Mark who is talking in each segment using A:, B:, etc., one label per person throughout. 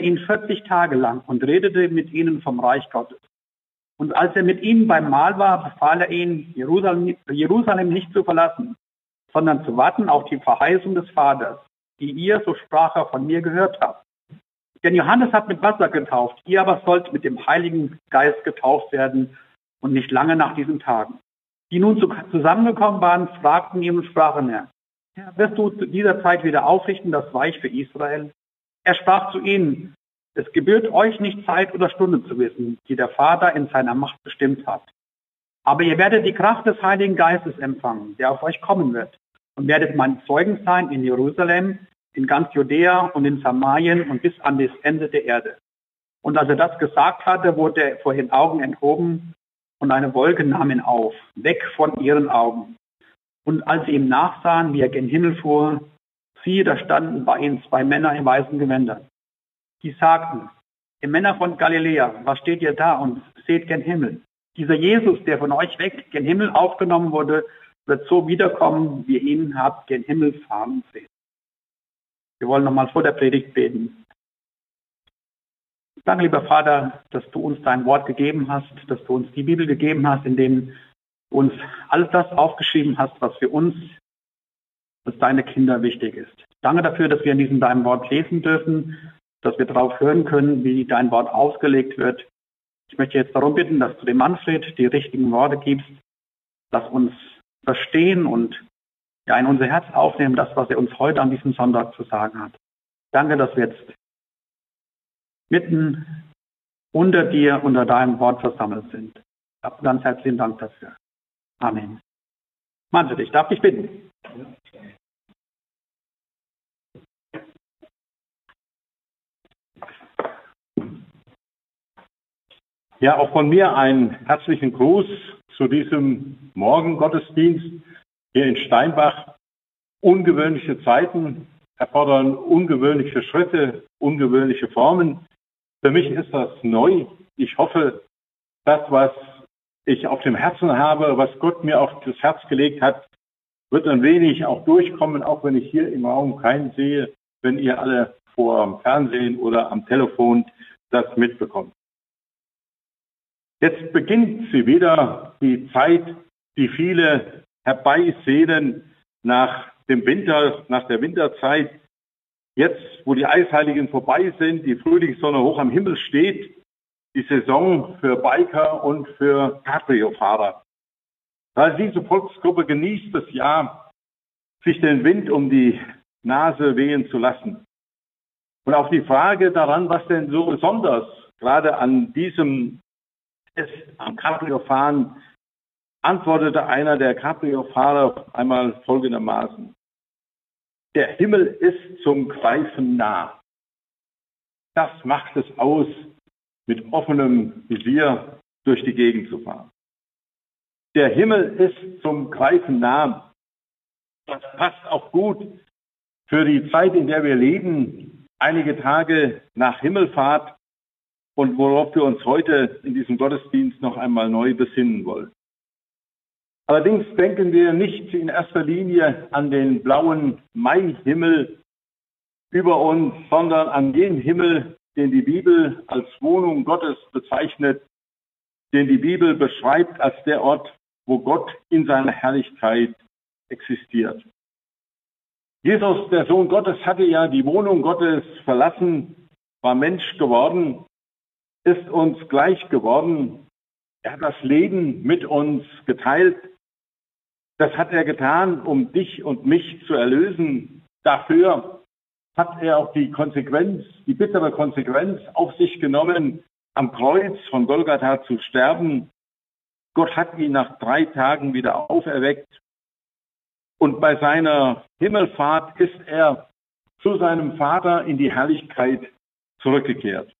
A: ihn 40 Tage lang und redete mit ihnen vom Reich Gottes. Und als er mit ihnen beim Mahl war, befahl er ihnen, Jerusalem, Jerusalem nicht zu verlassen, sondern zu warten auf die Verheißung des Vaters, die ihr, so sprach er, von mir gehört habt. Denn Johannes hat mit Wasser getauft, ihr aber sollt mit dem Heiligen Geist getauft werden und nicht lange nach diesen Tagen. Die nun zusammengekommen waren, fragten ihn und sprachen, Herr, wirst du zu dieser Zeit wieder aufrichten das Reich für Israel? Er sprach zu ihnen, es gebührt euch nicht Zeit oder Stunde zu wissen, die der Vater in seiner Macht bestimmt hat. Aber ihr werdet die Kraft des Heiligen Geistes empfangen, der auf euch kommen wird, und werdet mein Zeugen sein in Jerusalem, in ganz Judäa und in Samarien und bis an das Ende der Erde. Und als er das gesagt hatte, wurde er vor den Augen enthoben und eine Wolke nahm ihn auf, weg von ihren Augen. Und als sie ihm nachsahen, wie er gen Himmel fuhr, siehe, da standen bei ihm zwei Männer in weißen Gewändern. Die sagten, ihr Männer von Galiläa, was steht ihr da und seht gen Himmel? Dieser Jesus, der von euch weg gen Himmel aufgenommen wurde, wird so wiederkommen, wie ihr ihn habt gen Himmel fahren sehen. Wir wollen nochmal vor der Predigt beten. Danke, lieber Vater, dass du uns dein Wort gegeben hast, dass du uns die Bibel gegeben hast, in dem du uns alles das aufgeschrieben hast, was für uns als deine Kinder wichtig ist. Danke dafür, dass wir in diesem deinem Wort lesen dürfen, dass wir darauf hören können, wie dein Wort ausgelegt wird. Ich möchte jetzt darum bitten, dass du dem Manfred die richtigen Worte gibst. Lass uns verstehen und ja, in unser Herz aufnehmen, das, was er uns heute an diesem Sonntag zu sagen hat. Danke, dass wir jetzt mitten unter dir, unter deinem Wort versammelt sind. Ganz herzlichen Dank dafür. Amen. Manfred, ich darf dich bitten.
B: Ja, auch von mir einen herzlichen Gruß zu diesem Morgengottesdienst hier in Steinbach. Ungewöhnliche Zeiten erfordern ungewöhnliche Schritte, ungewöhnliche Formen. Für mich ist das neu. Ich hoffe, das, was ich auf dem Herzen habe, was Gott mir auf das Herz gelegt hat, wird ein wenig auch durchkommen, auch wenn ich hier im Raum keinen sehe, wenn ihr alle vor dem Fernsehen oder am Telefon das mitbekommt. Jetzt beginnt sie wieder, die Zeit, die viele herbeisehnen nach dem Winter, nach der Winterzeit. Jetzt, wo die Eisheiligen vorbei sind, die Frühlingssonne hoch am Himmel steht, die Saison für Biker und für Cabrio-Fahrer. Weil diese Volksgruppe genießt das Jahr, sich den Wind um die Nase wehen zu lassen. Und auf die Frage daran, was denn so besonders gerade an diesem Test am Cabrio-Fahren, antwortete einer der Cabrio-Fahrer einmal folgendermaßen. Der Himmel ist zum Greifen nah. Das macht es aus, mit offenem Visier durch die Gegend zu fahren. Der Himmel ist zum Greifen nah. Das passt auch gut für die Zeit, in der wir leben, einige Tage nach Himmelfahrt und worauf wir uns heute in diesem Gottesdienst noch einmal neu besinnen wollen. Allerdings denken wir nicht in erster Linie an den blauen Maihimmel über uns, sondern an den Himmel, den die Bibel als Wohnung Gottes bezeichnet, den die Bibel beschreibt als der Ort, wo Gott in seiner Herrlichkeit existiert. Jesus, der Sohn Gottes, hatte ja die Wohnung Gottes verlassen, war Mensch geworden, ist uns gleich geworden. Er hat das Leben mit uns geteilt. Das hat er getan, um dich und mich zu erlösen. Dafür hat er auch die Konsequenz, die bittere Konsequenz auf sich genommen, am Kreuz von Golgatha zu sterben. Gott hat ihn nach drei Tagen wieder auferweckt. Und bei seiner Himmelfahrt ist er zu seinem Vater in die Herrlichkeit zurückgekehrt.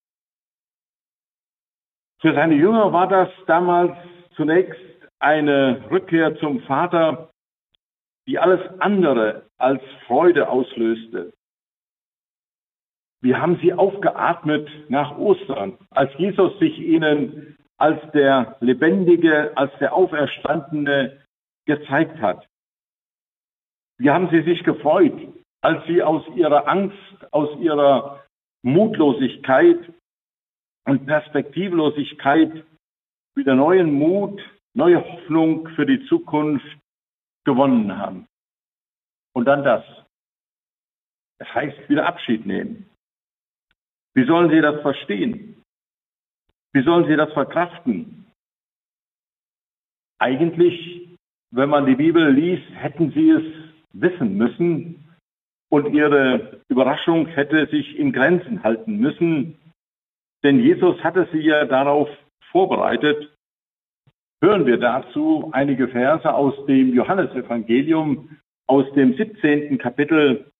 B: Für seine Jünger war das damals zunächst eine Rückkehr zum Vater, die alles andere als Freude auslöste. Wir haben sie aufgeatmet nach Ostern, als Jesus sich ihnen als der Lebendige, als der Auferstandene gezeigt hat. Wie haben sie sich gefreut, als sie aus ihrer Angst, aus ihrer Mutlosigkeit und Perspektivlosigkeit wieder neuen Mut, neue Hoffnung für die Zukunft gewonnen haben. Und dann das. Es heißt wieder Abschied nehmen. Wie sollen Sie das verstehen? Wie sollen Sie das verkraften? Eigentlich, wenn man die Bibel liest, hätten Sie es wissen müssen und Ihre Überraschung hätte sich in Grenzen halten müssen, denn Jesus hatte Sie ja darauf vorbereitet. Hören wir dazu einige Verse aus dem Johannesevangelium aus dem 17. Kapitel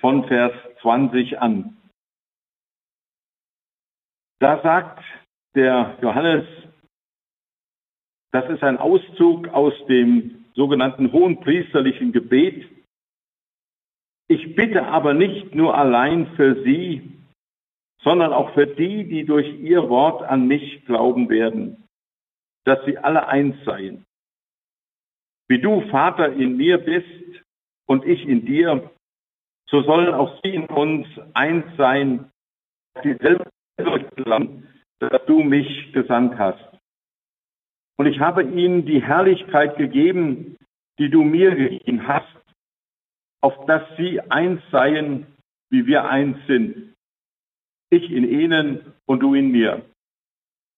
B: von Vers 20 an. Da sagt der Johannes, das ist ein Auszug aus dem sogenannten hohenpriesterlichen Gebet. Ich bitte aber nicht nur allein für sie, sondern auch für die, die durch ihr Wort an mich glauben werden, dass sie alle eins seien. Wie du, Vater, in mir bist und ich in dir, so sollen auch sie in uns eins sein, dieselbe glauben, dass du mich gesandt hast. Und ich habe ihnen die Herrlichkeit gegeben, die du mir gegeben hast, auf dass sie eins seien, wie wir eins sind. Ich in ihnen und du in mir.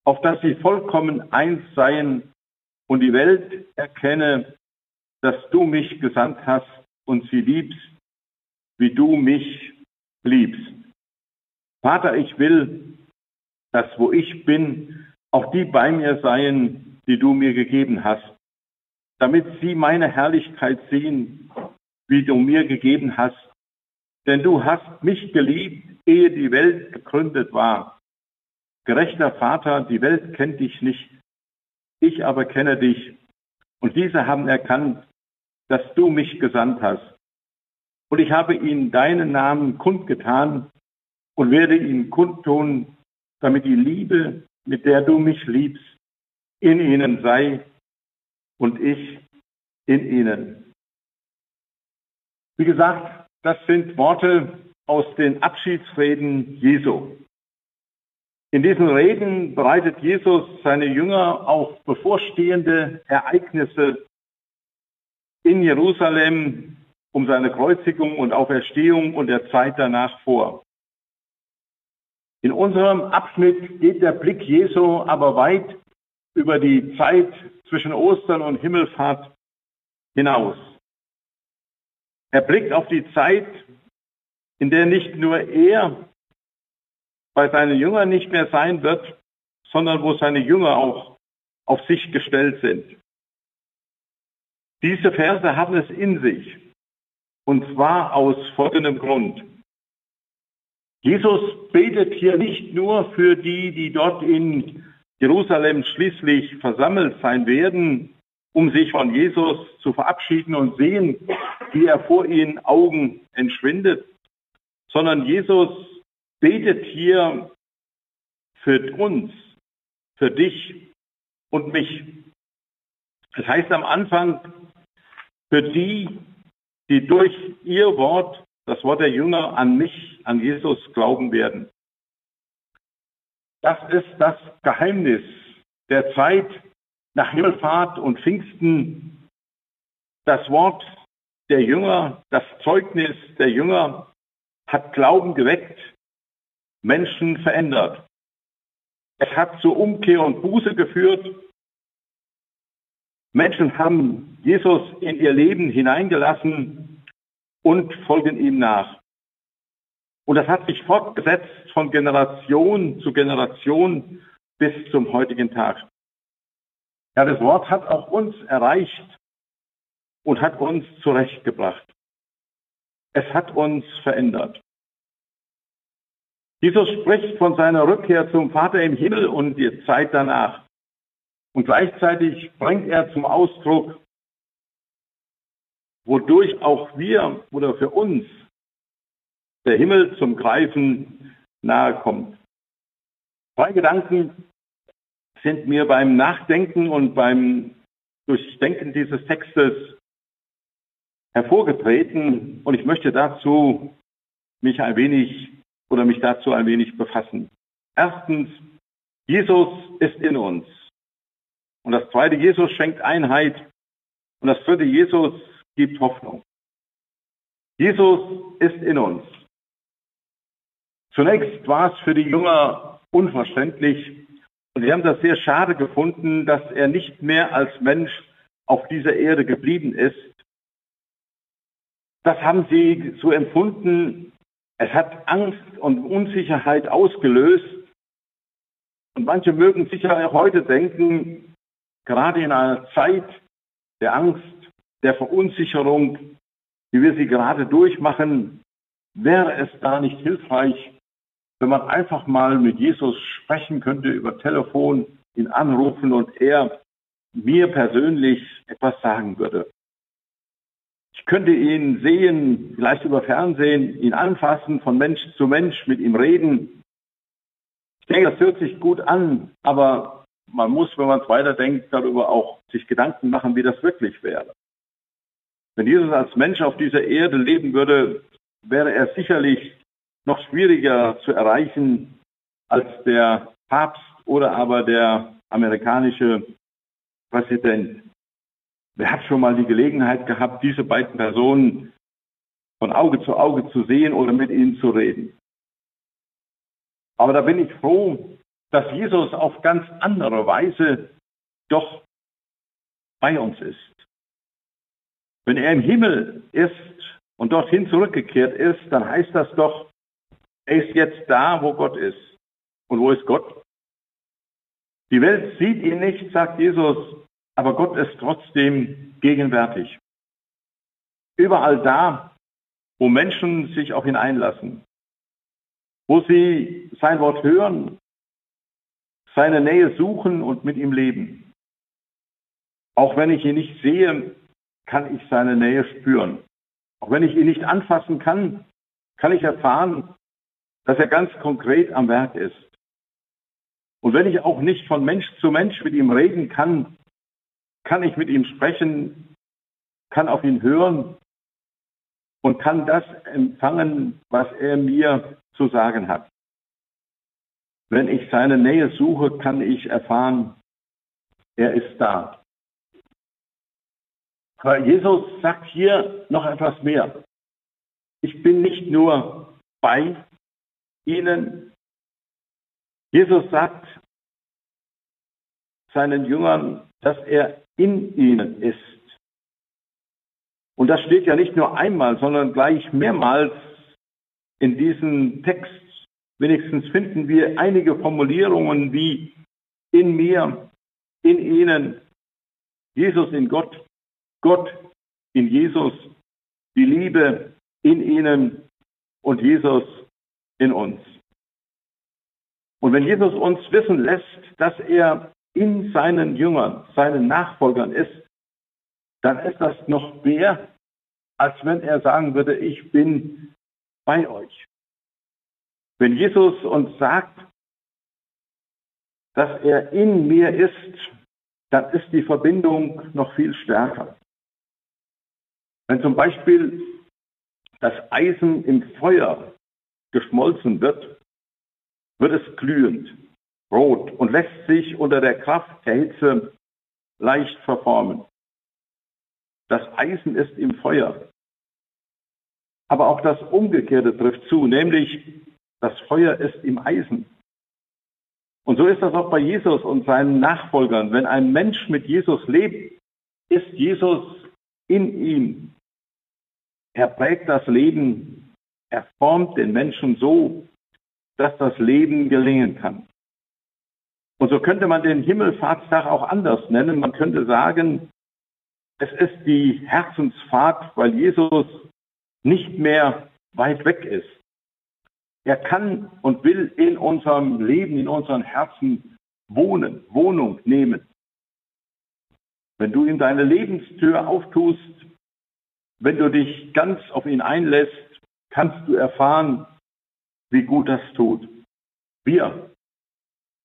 B: Auf dass sie vollkommen eins seien und die Welt erkenne, dass du mich gesandt hast und sie liebst, wie du mich liebst. Vater, ich will, dass wo ich bin, auch die bei mir seien, die du mir gegeben hast, damit sie meine Herrlichkeit sehen, wie du mir gegeben hast. Denn du hast mich geliebt, ehe die Welt gegründet war. Gerechter Vater, die Welt kennt dich nicht, ich aber kenne dich. Und diese haben erkannt, dass du mich gesandt hast. Und ich habe ihnen deinen Namen kundgetan und werde ihn kundtun, damit die Liebe, mit der du mich liebst, in ihnen sei und ich in ihnen. Wie gesagt, das sind Worte aus den Abschiedsreden Jesu. In diesen Reden bereitet Jesus seine Jünger auf bevorstehende Ereignisse in Jerusalem um seine Kreuzigung und Auferstehung und der Zeit danach vor. In unserem Abschnitt geht der Blick Jesu aber weit über die Zeit zwischen Ostern und Himmelfahrt hinaus. Er blickt auf die Zeit, in der nicht nur er bei seinen Jüngern nicht mehr sein wird, sondern wo seine Jünger auch auf sich gestellt sind. Diese Verse haben es in sich. Und zwar aus folgendem Grund. Jesus betet hier nicht nur für die, die dort in Jerusalem schließlich versammelt sein werden, um sich von Jesus zu verabschieden und sehen, wie er vor ihren Augen entschwindet, sondern Jesus betet hier für uns, für dich und mich. Es heißt am Anfang, für die, die durch ihr Wort, das Wort der Jünger, an mich, an Jesus glauben werden. Das ist das Geheimnis der Zeit nach Himmelfahrt und Pfingsten. Das Wort der Jünger, das Zeugnis der Jünger hat Glauben geweckt, Menschen verändert. Es hat zur Umkehr und Buße geführt Menschen haben Jesus in ihr Leben hineingelassen und folgen ihm nach. Und das hat sich fortgesetzt von Generation zu Generation bis zum heutigen Tag. Ja, das Wort hat auch uns erreicht und hat uns zurechtgebracht. Es hat uns verändert. Jesus spricht von seiner Rückkehr zum Vater im Himmel und die Zeit danach. Und gleichzeitig bringt er zum Ausdruck, wodurch auch wir oder für uns der Himmel zum Greifen nahe kommt. Zwei Gedanken sind mir beim Nachdenken und beim Durchdenken dieses Textes hervorgetreten und ich möchte dazu mich ein wenig oder mich dazu ein wenig befassen. Erstens, Jesus ist in uns. Und das zweite, Jesus schenkt Einheit. Und das dritte, Jesus gibt Hoffnung. Jesus ist in uns. Zunächst war es für die Jünger unverständlich und sie haben das sehr schade gefunden, dass er nicht mehr als Mensch auf dieser Erde geblieben ist. Das haben sie so empfunden. Es hat Angst und Unsicherheit ausgelöst. Und manche mögen sicher heute denken, gerade in einer Zeit der Angst, der Verunsicherung, wie wir sie gerade durchmachen, wäre es da nicht hilfreich, wenn man einfach mal mit Jesus sprechen könnte über Telefon, ihn anrufen und er mir persönlich etwas sagen würde. Ich könnte ihn sehen, vielleicht über Fernsehen, ihn anfassen, von Mensch zu Mensch, mit ihm reden. Ich denke, das hört sich gut an, aber man muss, wenn man es weiterdenkt, darüber auch sich Gedanken machen, wie das wirklich wäre. Wenn Jesus als Mensch auf dieser Erde leben würde, wäre er sicherlich noch schwieriger zu erreichen als der Papst oder aber der amerikanische Präsident. Wer hat schon mal die Gelegenheit gehabt, diese beiden Personen von Auge zu Auge zu sehen oder mit ihnen zu reden? Aber da bin ich froh, dass Jesus auf ganz andere Weise doch bei uns ist. Wenn er im Himmel ist und dorthin zurückgekehrt ist, dann heißt das doch, er ist jetzt da, wo Gott ist. Und wo ist Gott? Die Welt sieht ihn nicht, sagt Jesus, aber Gott ist trotzdem gegenwärtig. Überall da, wo Menschen sich auf ihn einlassen, wo sie sein Wort hören, seine Nähe suchen und mit ihm leben. Auch wenn ich ihn nicht sehe, kann ich seine Nähe spüren. Auch wenn ich ihn nicht anfassen kann, kann ich erfahren, dass er ganz konkret am Werk ist. Und wenn ich auch nicht von Mensch zu Mensch mit ihm reden kann, kann ich mit ihm sprechen, kann auf ihn hören und kann das empfangen, was er mir zu sagen hat. Wenn ich seine Nähe suche, kann ich erfahren, er ist da. Aber Jesus sagt hier noch etwas mehr. Ich bin nicht nur bei ihnen. Jesus sagt seinen Jüngern, dass er in ihnen ist. Und das steht ja nicht nur einmal, sondern gleich mehrmals in diesem Text. Wenigstens finden wir einige Formulierungen wie in mir, in ihnen, Jesus in Gott, Gott in Jesus, die Liebe in ihnen und Jesus in uns. Und wenn Jesus uns wissen lässt, dass er in seinen Jüngern, seinen Nachfolgern ist, dann ist das noch mehr, als wenn er sagen würde, ich bin bei euch. Wenn Jesus uns sagt, dass er in mir ist, dann ist die Verbindung noch viel stärker. Wenn zum Beispiel das Eisen im Feuer geschmolzen wird, wird es glühend rot und lässt sich unter der Kraft der Hitze leicht verformen. Das Eisen ist im Feuer. Aber auch das Umgekehrte trifft zu, nämlich das Feuer ist im Eisen. Und so ist das auch bei Jesus und seinen Nachfolgern. Wenn ein Mensch mit Jesus lebt, ist Jesus in ihm. Er prägt das Leben, er formt den Menschen so, dass das Leben gelingen kann. Und so könnte man den Himmelfahrtstag auch anders nennen. Man könnte sagen, es ist die Herzensfahrt, weil Jesus nicht mehr weit weg ist. Er kann und will in unserem Leben, in unseren Herzen wohnen, Wohnung nehmen. Wenn du ihm deine Lebenstür auftust, wenn du dich ganz auf ihn einlässt, kannst du erfahren, wie gut das tut. Wir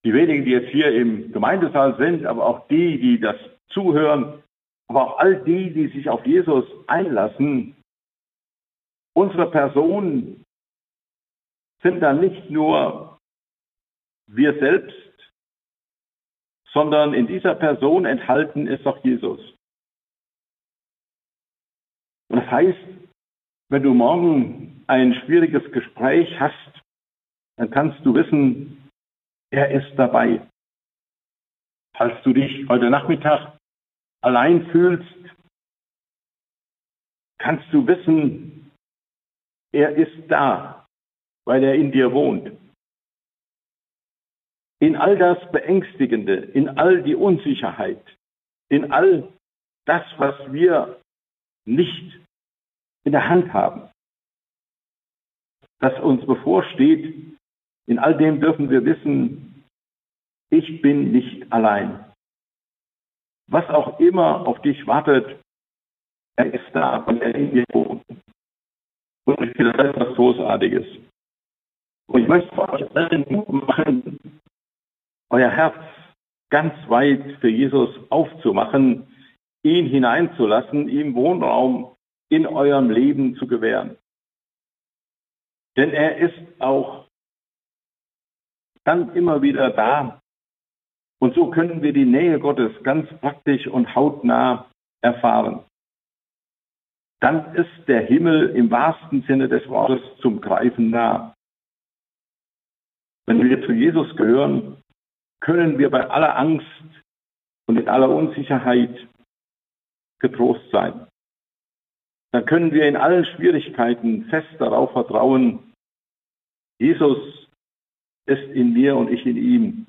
B: die wenigen, die jetzt hier im Gemeindesaal sind, aber auch die, die das zuhören, aber auch all die, die sich auf Jesus einlassen, unsere Person sind dann nicht nur wir selbst, sondern in dieser Person enthalten ist auch Jesus. Und das heißt, wenn du morgen ein schwieriges Gespräch hast, dann kannst du wissen, er ist dabei. Falls du dich heute Nachmittag allein fühlst, kannst du wissen, er ist da, weil er in dir wohnt. In all das Beängstigende, in all die Unsicherheit, in all das, was wir nicht in der Hand haben, das uns bevorsteht, in all dem dürfen wir wissen, ich bin nicht allein. Was auch immer auf dich wartet, er ist da und er in dir wohnt. Und ich finde das etwas Großartiges. Und ich möchte euch allen Mut machen, euer Herz ganz weit für Jesus aufzumachen, ihn hineinzulassen, ihm Wohnraum in eurem Leben zu gewähren. Denn er ist auch dann immer wieder da. Und so können wir die Nähe Gottes ganz praktisch und hautnah erfahren. Dann ist der Himmel im wahrsten Sinne des Wortes zum Greifen nah. Wenn wir zu Jesus gehören, können wir bei aller Angst und in aller Unsicherheit getrost sein. Dann können wir in allen Schwierigkeiten fest darauf vertrauen, Jesus ist in mir und ich in ihm.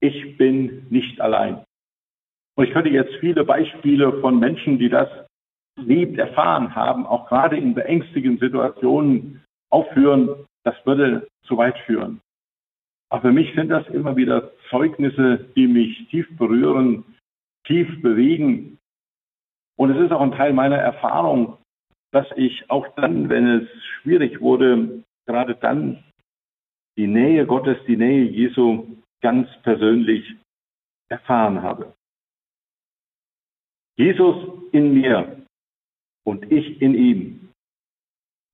B: Ich bin nicht allein. Und ich könnte jetzt viele Beispiele von Menschen, die das liebt erfahren haben, auch gerade in beängstigenden Situationen aufführen. Das würde zu weit führen. Aber für mich sind das immer wieder Zeugnisse, die mich tief berühren, tief bewegen. Und es ist auch ein Teil meiner Erfahrung, dass ich auch dann, wenn es schwierig wurde, gerade dann die Nähe Gottes, die Nähe Jesu ganz persönlich erfahren habe. Jesus in mir und ich in ihm.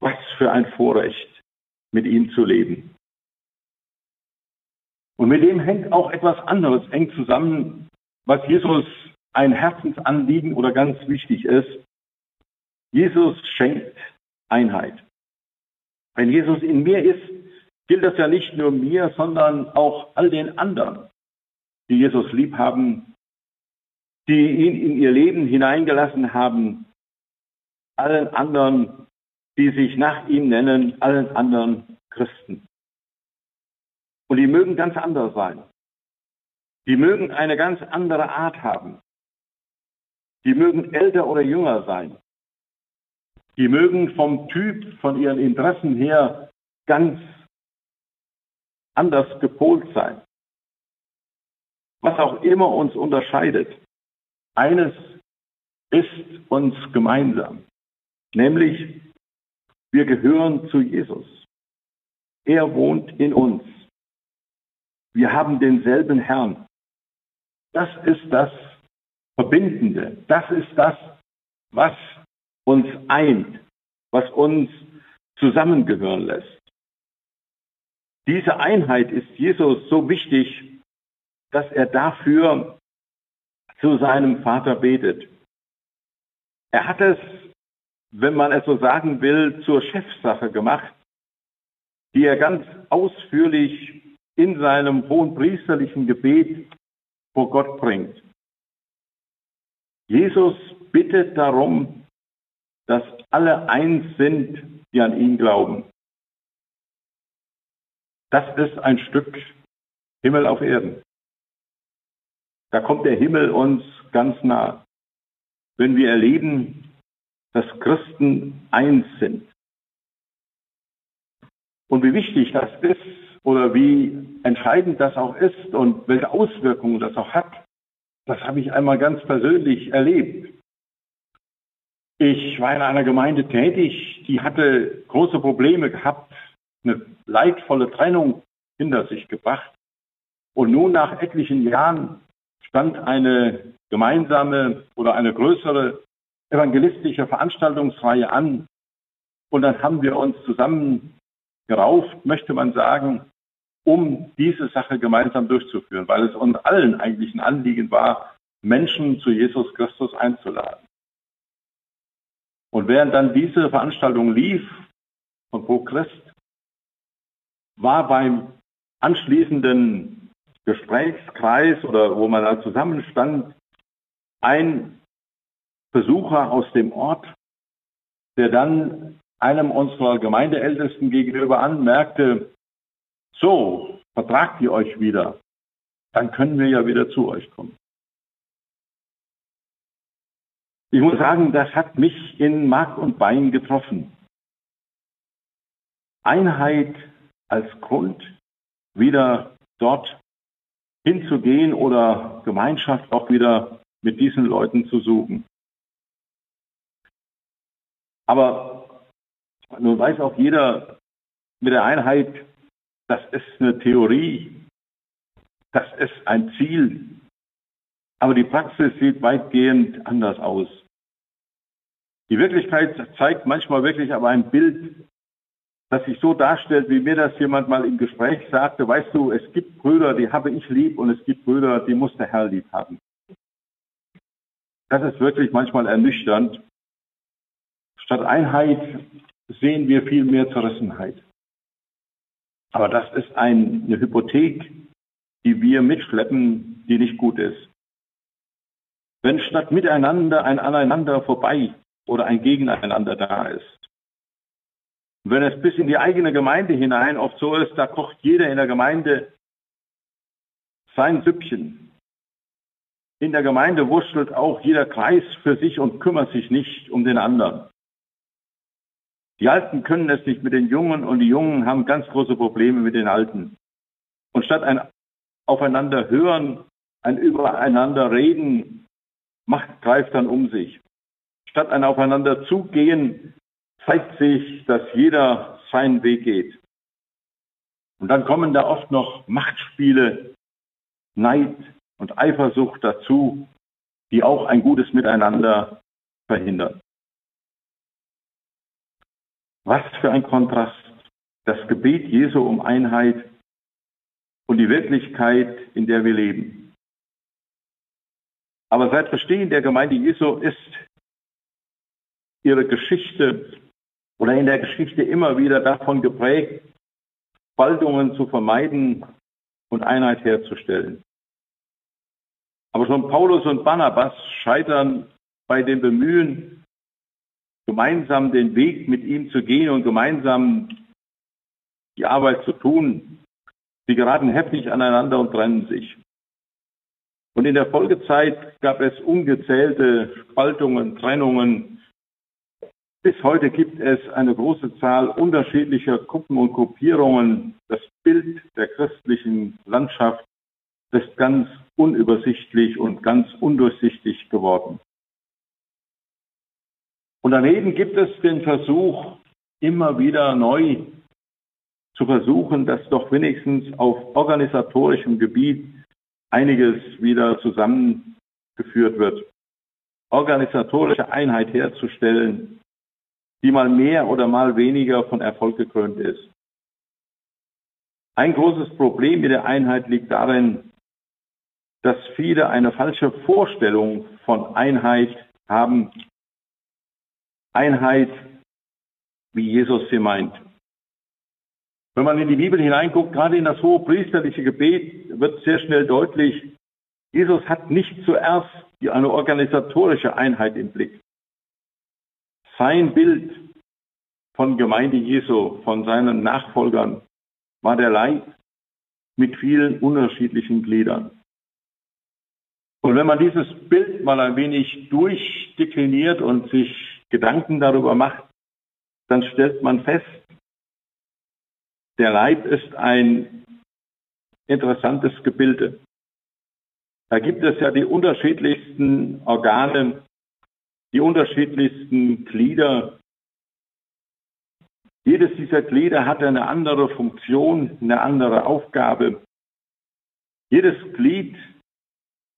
B: Was für ein Vorrecht, mit ihm zu leben. Und mit dem hängt auch etwas anderes eng zusammen, was Jesus ein Herzensanliegen oder ganz wichtig ist. Jesus schenkt Einheit. Wenn Jesus in mir ist, gilt das ja nicht nur mir, sondern auch all den anderen, die Jesus lieb haben, die ihn in ihr Leben hineingelassen haben, allen anderen, die sich nach ihm nennen, allen anderen Christen. Und die mögen ganz anders sein. Die mögen eine ganz andere Art haben. Die mögen älter oder jünger sein. Die mögen vom Typ, von ihren Interessen her ganz anders gepolt sein. Was auch immer uns unterscheidet. Eines ist uns gemeinsam, nämlich wir gehören zu Jesus. Er wohnt in uns. Wir haben denselben Herrn. Das ist das Verbindende. Das ist das, was uns eint, was uns zusammengehören lässt. Diese Einheit ist Jesus so wichtig, dass er dafür zu seinem Vater betet. Er hat es, wenn man es so sagen will, zur Chefsache gemacht, die er ganz ausführlich in seinem hohen priesterlichen Gebet vor Gott bringt. Jesus bittet darum, dass alle eins sind, die an ihn glauben. Das ist ein Stück Himmel auf Erden. Da kommt der Himmel uns ganz nah, wenn wir erleben, dass Christen eins sind. Und wie wichtig das ist oder wie entscheidend das auch ist und welche Auswirkungen das auch hat, das habe ich einmal ganz persönlich erlebt. Ich war in einer Gemeinde tätig, die hatte große Probleme gehabt, eine leidvolle Trennung hinter sich gebracht. Und nun nach etlichen Jahren stand eine gemeinsame oder eine größere evangelistische Veranstaltungsreihe an. Und dann haben wir uns zusammen gerauft, möchte man sagen, um diese Sache gemeinsam durchzuführen, weil es uns allen eigentlich ein Anliegen war, Menschen zu Jesus Christus einzuladen. Und während dann diese Veranstaltung lief von Pro Christ, war beim anschließenden Gesprächskreis oder wo man da zusammenstand, ein Besucher aus dem Ort, der dann einem unserer Gemeindeältesten gegenüber anmerkte, so, vertragt ihr euch wieder, dann können wir ja wieder zu euch kommen. Ich muss sagen, das hat mich in Mark und Bein getroffen. Einheit als Grund, wieder dort hinzugehen oder Gemeinschaft auch wieder mit diesen Leuten zu suchen. Aber nun weiß auch jeder mit der Einheit, das ist eine Theorie, das ist ein Ziel, aber die Praxis sieht weitgehend anders aus. Die Wirklichkeit zeigt manchmal wirklich aber ein Bild, das sich so darstellt, wie mir das jemand mal im Gespräch sagte, weißt du, es gibt Brüder, die habe ich lieb und es gibt Brüder, die muss der Herr lieb haben. Das ist wirklich manchmal ernüchternd. Statt Einheit sehen wir viel mehr Zerrissenheit. Aber das ist eine Hypothek, die wir mitschleppen, die nicht gut ist. Wenn statt miteinander ein Aneinander vorbei oder ein Gegeneinander da ist, wenn es bis in die eigene Gemeinde hinein oft so ist, da kocht jeder in der Gemeinde sein Süppchen. In der Gemeinde wurschtelt auch jeder Kreis für sich und kümmert sich nicht um den anderen. Die Alten können es nicht mit den Jungen und die Jungen haben ganz große Probleme mit den Alten. Und statt ein Aufeinander hören, ein Übereinander reden, Macht greift dann um sich. Statt ein Aufeinander zugehen, zeigt sich, dass jeder seinen Weg geht. Und dann kommen da oft noch Machtspiele, Neid und Eifersucht dazu, die auch ein gutes Miteinander verhindern. Was für ein Kontrast. Das Gebet Jesu um Einheit und die Wirklichkeit, in der wir leben. Aber seit Verstehen der Gemeinde Jesu ist ihre Geschichte oder in der Geschichte immer wieder davon geprägt, Spaltungen zu vermeiden und Einheit herzustellen. Aber schon Paulus und Barnabas scheitern bei dem Bemühen, gemeinsam den Weg mit ihm zu gehen und gemeinsam die Arbeit zu tun. Sie geraten heftig aneinander und trennen sich. Und in der Folgezeit gab es ungezählte Spaltungen, Trennungen, bis heute gibt es eine große Zahl unterschiedlicher Gruppen und Gruppierungen. Das Bild der christlichen Landschaft ist ganz unübersichtlich und ganz undurchsichtig geworden. Und daneben gibt es den Versuch, immer wieder neu zu versuchen, dass doch wenigstens auf organisatorischem Gebiet einiges wieder zusammengeführt wird. Organisatorische Einheit herzustellen, die mal mehr oder mal weniger von Erfolg gekrönt ist. Ein großes Problem mit der Einheit liegt darin, dass viele eine falsche Vorstellung von Einheit haben. Einheit, wie Jesus sie meint. Wenn man in die Bibel hineinguckt, gerade in das hohe priesterliche Gebet, wird sehr schnell deutlich, Jesus hat nicht zuerst eine organisatorische Einheit im Blick. Sein Bild von Gemeinde Jesu, von seinen Nachfolgern, war der Leib mit vielen unterschiedlichen Gliedern. Und wenn man dieses Bild mal ein wenig durchdekliniert und sich Gedanken darüber macht, dann stellt man fest, der Leib ist ein interessantes Gebilde. Da gibt es ja die unterschiedlichsten Organe, die unterschiedlichsten Glieder. Jedes dieser Glieder hat eine andere Funktion, eine andere Aufgabe. Jedes Glied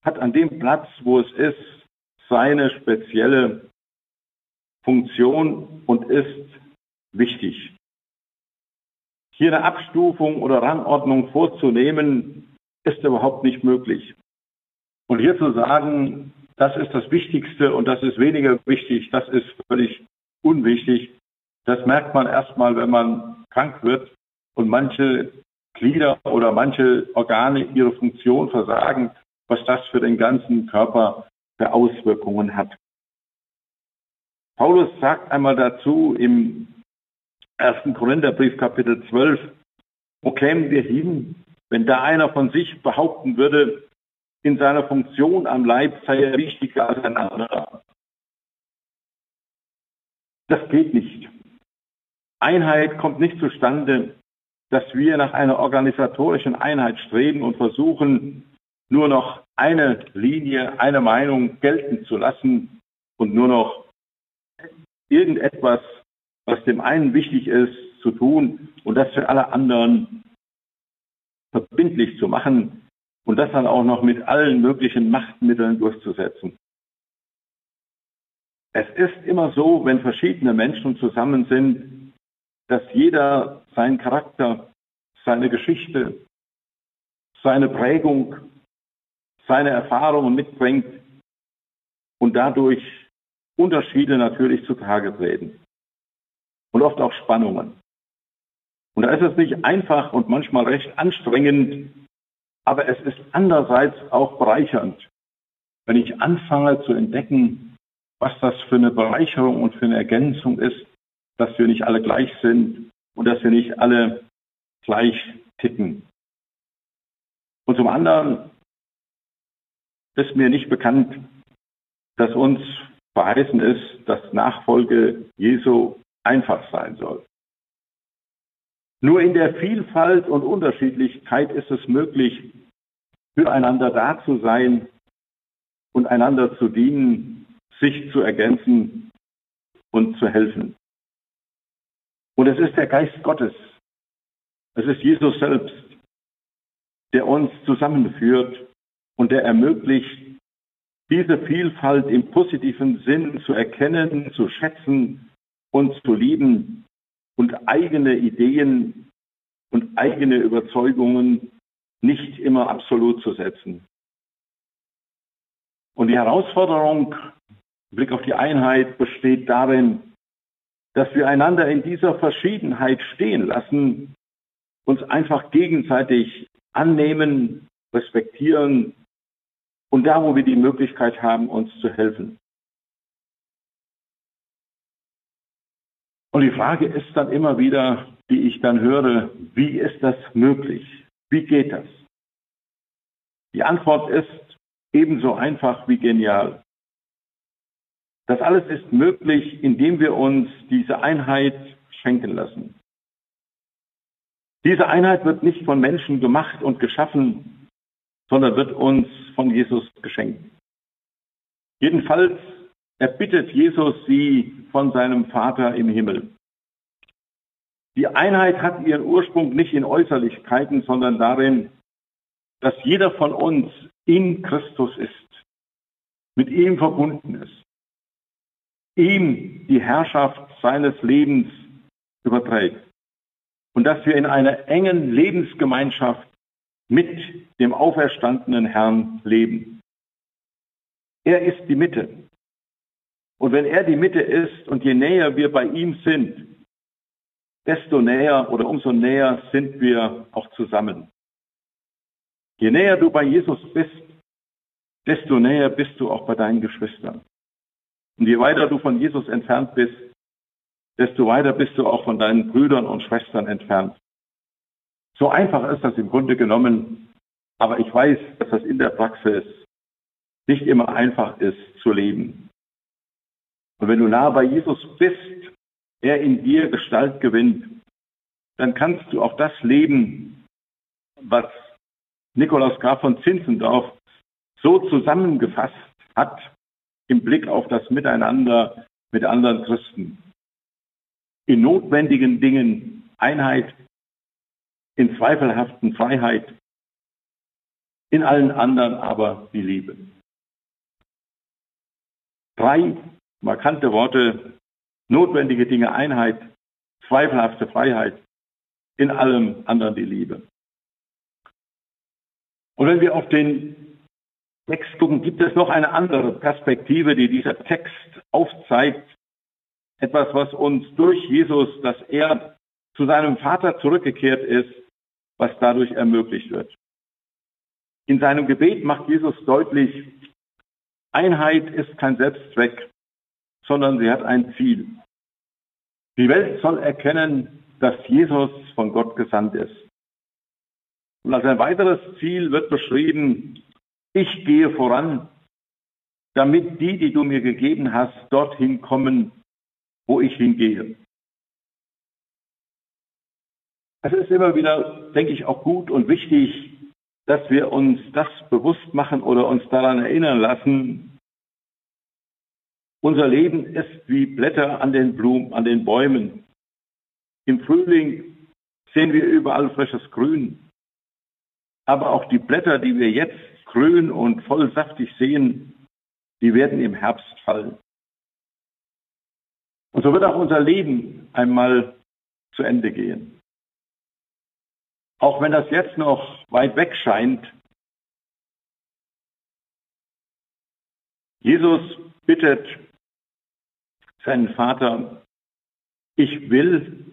B: hat an dem Platz, wo es ist, seine spezielle Funktion und ist wichtig. Hier eine Abstufung oder Rangordnung vorzunehmen, ist überhaupt nicht möglich. Und hier zu sagen, das ist das Wichtigste und das ist weniger wichtig, das ist völlig unwichtig, das merkt man erstmal, wenn man krank wird und manche Glieder oder manche Organe ihre Funktion versagen, was das für den ganzen Körper für Auswirkungen hat. Paulus sagt einmal dazu im 1. Korintherbrief Kapitel 12, wo kämen wir hin, wenn da einer von sich behaupten würde, in seiner Funktion am Leib sei er wichtiger als ein anderer. Das geht nicht. Einheit kommt nicht zustande, dass wir nach einer organisatorischen Einheit streben und versuchen, nur noch eine Linie, eine Meinung gelten zu lassen und nur noch irgendetwas, was dem einen wichtig ist, zu tun und das für alle anderen verbindlich zu machen und das dann auch noch mit allen möglichen Machtmitteln durchzusetzen. Es ist immer so, wenn verschiedene Menschen zusammen sind, dass jeder seinen Charakter, seine Geschichte, seine Prägung, seine Erfahrungen mitbringt und dadurch Unterschiede natürlich zutage treten und oft auch Spannungen. Und da ist es nicht einfach und manchmal recht anstrengend, aber es ist andererseits auch bereichernd, wenn ich anfange zu entdecken, was das für eine Bereicherung und für eine Ergänzung ist, dass wir nicht alle gleich sind und dass wir nicht alle gleich ticken. Und zum anderen ist mir nicht bekannt, dass uns verheißen ist, dass Nachfolge Jesu einfach sein soll. Nur in der Vielfalt und Unterschiedlichkeit ist es möglich, füreinander da zu sein und einander zu dienen, sich zu ergänzen und zu helfen. Und es ist der Geist Gottes, es ist Jesus selbst, der uns zusammenführt und der ermöglicht, diese Vielfalt im positiven Sinn zu erkennen, zu schätzen und zu lieben und eigene Ideen und eigene Überzeugungen nicht immer absolut zu setzen. Und die Herausforderung, Blick auf die Einheit, besteht darin, dass wir einander in dieser Verschiedenheit stehen lassen, uns einfach gegenseitig annehmen, respektieren und da, wo wir die Möglichkeit haben, uns zu helfen. Und die Frage ist dann immer wieder, die ich dann höre, wie ist das möglich? Wie geht das? Die Antwort ist ebenso einfach wie genial. Das alles ist möglich, indem wir uns diese Einheit schenken lassen. Diese Einheit wird nicht von Menschen gemacht und geschaffen, sondern wird uns von Jesus geschenkt. Jedenfalls erbittet Jesus sie von seinem Vater im Himmel. Die Einheit hat ihren Ursprung nicht in Äußerlichkeiten, sondern darin, dass jeder von uns in Christus ist, mit ihm verbunden ist, ihm die Herrschaft seines Lebens überträgt und dass wir in einer engen Lebensgemeinschaft mit dem auferstandenen Herrn leben. Er ist die Mitte. Und wenn er die Mitte ist und je näher wir bei ihm sind, desto näher oder umso näher sind wir auch zusammen. Je näher du bei Jesus bist, desto näher bist du auch bei deinen Geschwistern. Und je weiter du von Jesus entfernt bist, desto weiter bist du auch von deinen Brüdern und Schwestern entfernt. So einfach ist das im Grunde genommen, aber ich weiß, dass das in der Praxis nicht immer einfach ist zu leben. Und wenn du nah bei Jesus bist, er in dir Gestalt gewinnt, dann kannst du auch das leben, was Nikolaus Graf von Zinzendorf so zusammengefasst hat im Blick auf das Miteinander mit anderen Christen. In notwendigen Dingen Einheit, in zweifelhaften Freiheit, in allen anderen aber die Liebe. Drei markante Worte, notwendige Dinge Einheit, zweifelhafte Freiheit in allem anderen die Liebe. Und wenn wir auf den Text gucken, gibt es noch eine andere Perspektive, die dieser Text aufzeigt. Etwas, was uns durch Jesus, dass er zu seinem Vater zurückgekehrt ist, was dadurch ermöglicht wird. In seinem Gebet macht Jesus deutlich, Einheit ist kein Selbstzweck, sondern sie hat ein Ziel. Die Welt soll erkennen, dass Jesus von Gott gesandt ist. Und als ein weiteres Ziel wird beschrieben, ich gehe voran, damit die, die du mir gegeben hast, dorthin kommen, wo ich hingehe. Es ist immer wieder, denke ich, auch gut und wichtig, dass wir uns das bewusst machen oder uns daran erinnern lassen. Unser Leben ist wie Blätter an den Blumen, an den Bäumen. Im Frühling sehen wir überall frisches Grün. Aber auch die Blätter, die wir jetzt grün und voll saftig sehen, die werden im Herbst fallen. Und so wird auch unser Leben einmal zu Ende gehen. Auch wenn das jetzt noch weit weg scheint, Jesus bittet seinen Vater, ich will,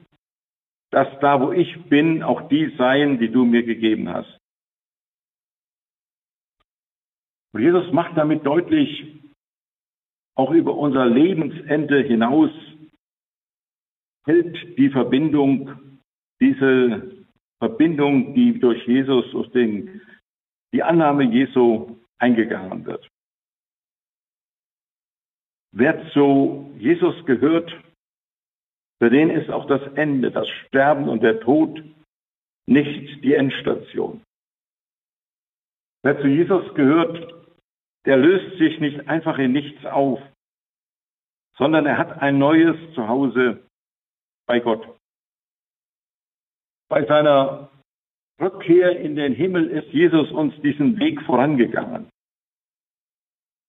B: dass da, wo ich bin, auch die seien, die du mir gegeben hast. Und Jesus macht damit deutlich, auch über unser Lebensende hinaus hält die Verbindung, diese Verbindung, die durch Jesus, durch den, die Annahme Jesu eingegangen wird. Wer zu Jesus gehört, für den ist auch das Ende, das Sterben und der Tod nicht die Endstation. Wer zu Jesus gehört, der löst sich nicht einfach in nichts auf, sondern er hat ein neues Zuhause bei Gott. Bei seiner Rückkehr in den Himmel ist Jesus uns diesen Weg vorangegangen.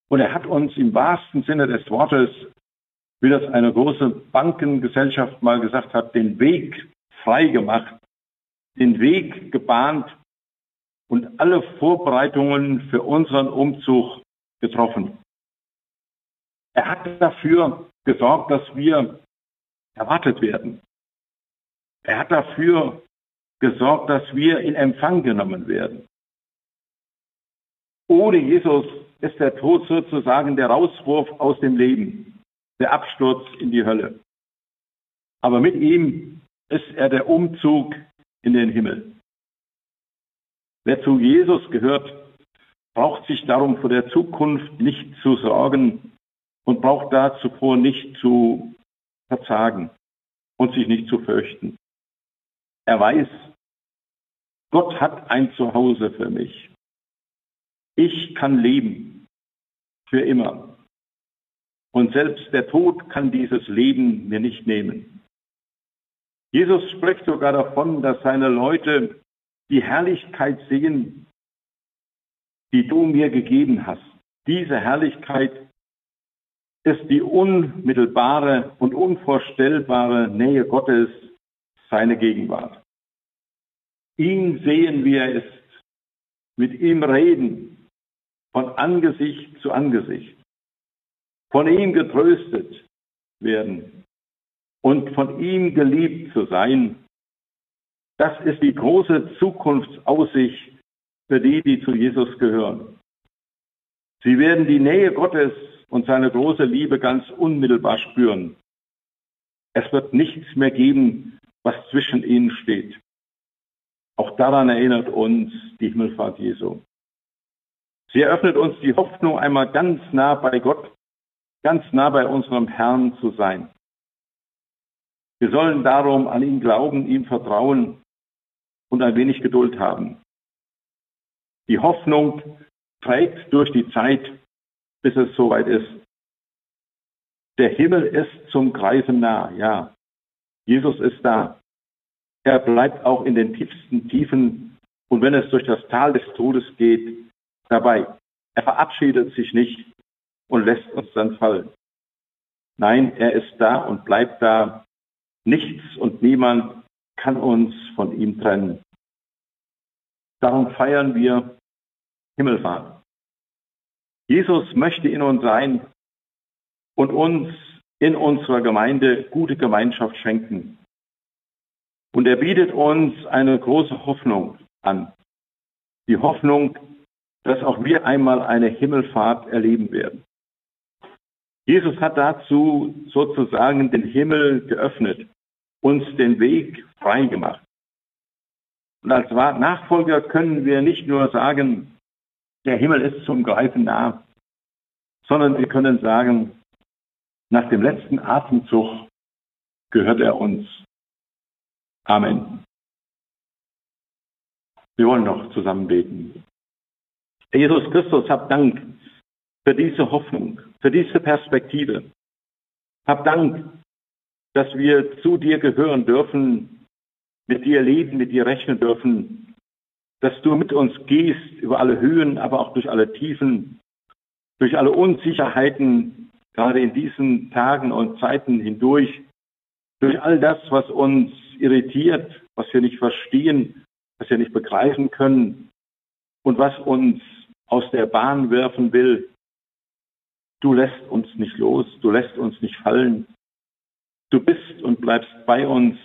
B: Und er hat uns im wahrsten Sinne des Wortes, wie das eine große Bankengesellschaft mal gesagt hat, den Weg frei gemacht, den Weg gebahnt und alle Vorbereitungen für unseren Umzug getroffen. Er hat dafür gesorgt, dass wir erwartet werden. Er hat dafür gesorgt, dass wir in Empfang genommen werden. Ohne Jesus ist der Tod sozusagen der Rauswurf aus dem Leben, der Absturz in die Hölle. Aber mit ihm ist er der Umzug in den Himmel. Wer zu Jesus gehört, braucht sich darum vor der Zukunft nicht zu sorgen und braucht da zuvor nicht zu verzagen und sich nicht zu fürchten. Er weiß, Gott hat ein Zuhause für mich. Ich kann leben für immer. Und selbst der Tod kann dieses Leben mir nicht nehmen. Jesus spricht sogar davon, dass seine Leute die Herrlichkeit sehen, die du mir gegeben hast. Diese Herrlichkeit ist die unmittelbare und unvorstellbare Nähe Gottes, seine Gegenwart ihn sehen, wie er ist, mit ihm reden, von Angesicht zu Angesicht, von ihm getröstet werden und von ihm geliebt zu sein, das ist die große Zukunftsaussicht für die, die zu Jesus gehören. Sie werden die Nähe Gottes und seine große Liebe ganz unmittelbar spüren. Es wird nichts mehr geben, was zwischen ihnen steht. Auch daran erinnert uns die Himmelfahrt Jesu. Sie eröffnet uns die Hoffnung, einmal ganz nah bei Gott, ganz nah bei unserem Herrn zu sein. Wir sollen darum an ihn glauben, ihm vertrauen und ein wenig Geduld haben. Die Hoffnung trägt durch die Zeit, bis es soweit ist. Der Himmel ist zum Greifen nah, ja. Jesus ist da. Er bleibt auch in den tiefsten Tiefen und wenn es durch das Tal des Todes geht, dabei. Er verabschiedet sich nicht und lässt uns dann fallen. Nein, er ist da und bleibt da. Nichts und niemand kann uns von ihm trennen. Darum feiern wir Himmelfahrt. Jesus möchte in uns sein und uns in unserer Gemeinde gute Gemeinschaft schenken. Und er bietet uns eine große Hoffnung an. Die Hoffnung, dass auch wir einmal eine Himmelfahrt erleben werden. Jesus hat dazu sozusagen den Himmel geöffnet, uns den Weg frei gemacht. Und als Nachfolger können wir nicht nur sagen, der Himmel ist zum Greifen nah, sondern wir können sagen, nach dem letzten Atemzug gehört er uns. Amen. Wir wollen noch zusammen beten. Jesus Christus, hab Dank für diese Hoffnung, für diese Perspektive. Hab Dank, dass wir zu dir gehören dürfen, mit dir leben, mit dir rechnen dürfen, dass du mit uns gehst über alle Höhen, aber auch durch alle Tiefen, durch alle Unsicherheiten, gerade in diesen Tagen und Zeiten hindurch, durch all das, was uns irritiert, was wir nicht verstehen, was wir nicht begreifen können und was uns aus der Bahn werfen will. Du lässt uns nicht los, du lässt uns nicht fallen. Du bist und bleibst bei uns.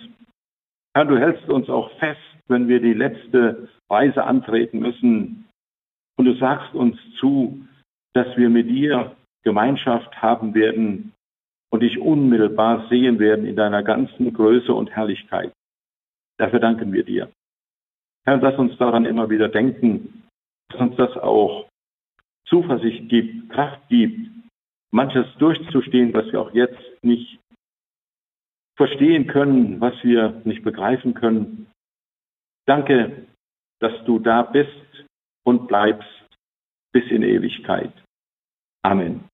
B: Herr, du hältst uns auch fest, wenn wir die letzte Reise antreten müssen. Und du sagst uns zu, dass wir mit dir Gemeinschaft haben werden und dich unmittelbar sehen werden in deiner ganzen Größe und Herrlichkeit. Dafür danken wir dir. Herr, lass uns daran immer wieder denken, dass uns das auch Zuversicht gibt, Kraft gibt, manches durchzustehen, was wir auch jetzt nicht verstehen können, was wir nicht begreifen können. Danke, dass du da bist und bleibst bis in Ewigkeit. Amen.